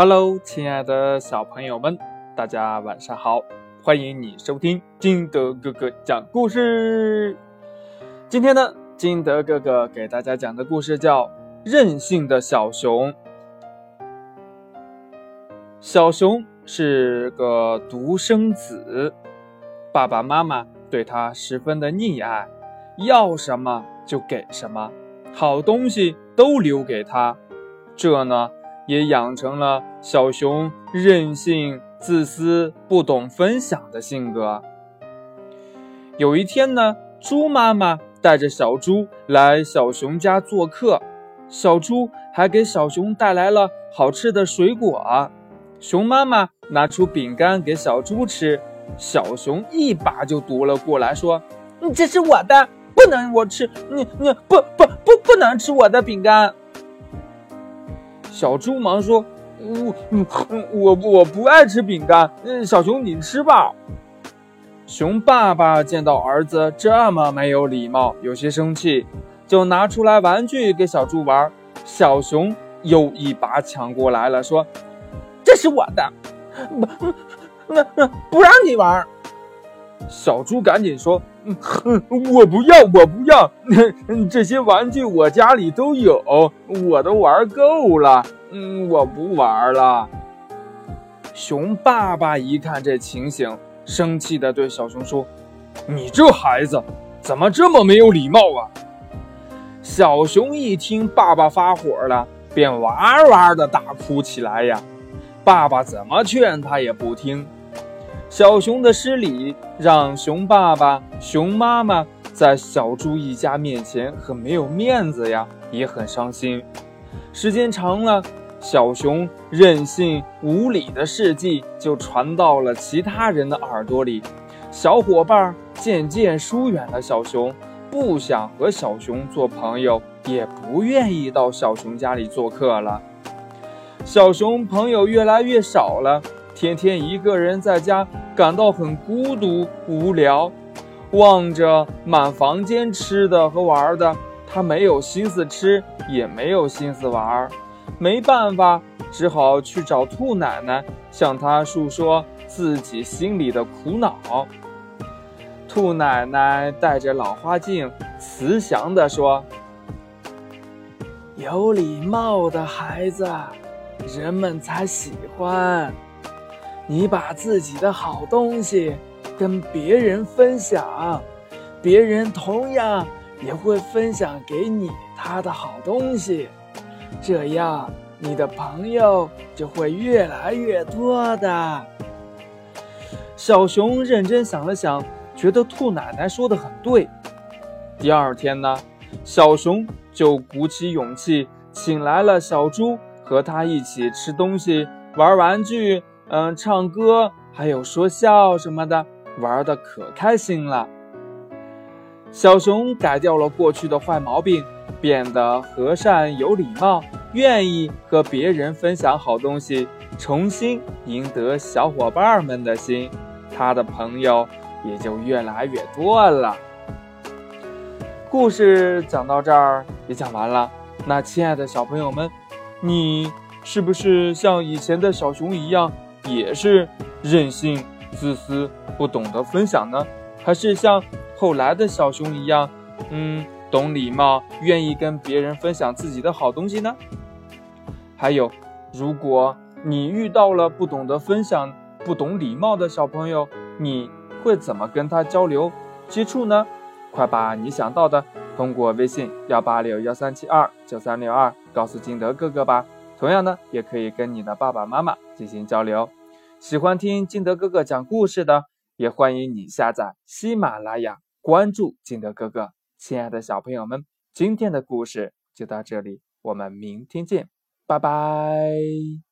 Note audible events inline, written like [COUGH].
Hello，亲爱的小朋友们，大家晚上好！欢迎你收听金德哥哥讲故事。今天呢，金德哥哥给大家讲的故事叫《任性的小熊》。小熊是个独生子，爸爸妈妈对他十分的溺爱，要什么就给什么，好东西都留给他。这呢。也养成了小熊任性、自私、不懂分享的性格。有一天呢，猪妈妈带着小猪来小熊家做客，小猪还给小熊带来了好吃的水果。熊妈妈拿出饼干给小猪吃，小熊一把就夺了过来，说：“这是我的，不能我吃，你你不不不不能吃我的饼干。”小猪忙说：“我我我不爱吃饼干，嗯，小熊你吃吧。”熊爸爸见到儿子这么没有礼貌，有些生气，就拿出来玩具给小猪玩。小熊又一把抢过来了，说：“这是我的，不，那那不让你玩。”小猪赶紧说：“ [LAUGHS] 我不要，我不要！[LAUGHS] 这些玩具我家里都有，我都玩够了。嗯，我不玩了。”熊爸爸一看这情形，生气地对小熊说：“你这孩子怎么这么没有礼貌啊？”小熊一听爸爸发火了，便哇哇的大哭起来呀。爸爸怎么劝他也不听。小熊的失礼让熊爸爸、熊妈妈在小猪一家面前很没有面子呀，也很伤心。时间长了，小熊任性无礼的事迹就传到了其他人的耳朵里，小伙伴渐渐疏远了小熊，不想和小熊做朋友，也不愿意到小熊家里做客了。小熊朋友越来越少了。天天一个人在家，感到很孤独无聊，望着满房间吃的和玩的，他没有心思吃，也没有心思玩，没办法，只好去找兔奶奶，向她诉说自己心里的苦恼。兔奶奶戴着老花镜，慈祥地说：“有礼貌的孩子，人们才喜欢。”你把自己的好东西跟别人分享，别人同样也会分享给你他的好东西，这样你的朋友就会越来越多的。小熊认真想了想，觉得兔奶奶说的很对。第二天呢，小熊就鼓起勇气请来了小猪，和他一起吃东西、玩玩具。嗯，唱歌还有说笑什么的，玩的可开心了。小熊改掉了过去的坏毛病，变得和善有礼貌，愿意和别人分享好东西，重新赢得小伙伴们的心，他的朋友也就越来越多了。故事讲到这儿也讲完了，那亲爱的小朋友们，你是不是像以前的小熊一样？也是任性、自私、不懂得分享呢，还是像后来的小熊一样，嗯，懂礼貌，愿意跟别人分享自己的好东西呢？还有，如果你遇到了不懂得分享、不懂礼貌的小朋友，你会怎么跟他交流、接触呢？快把你想到的通过微信幺八六幺三七二九三六二告诉金德哥哥吧。同样呢，也可以跟你的爸爸妈妈进行交流。喜欢听金德哥哥讲故事的，也欢迎你下载喜马拉雅，关注金德哥哥。亲爱的小朋友们，今天的故事就到这里，我们明天见，拜拜。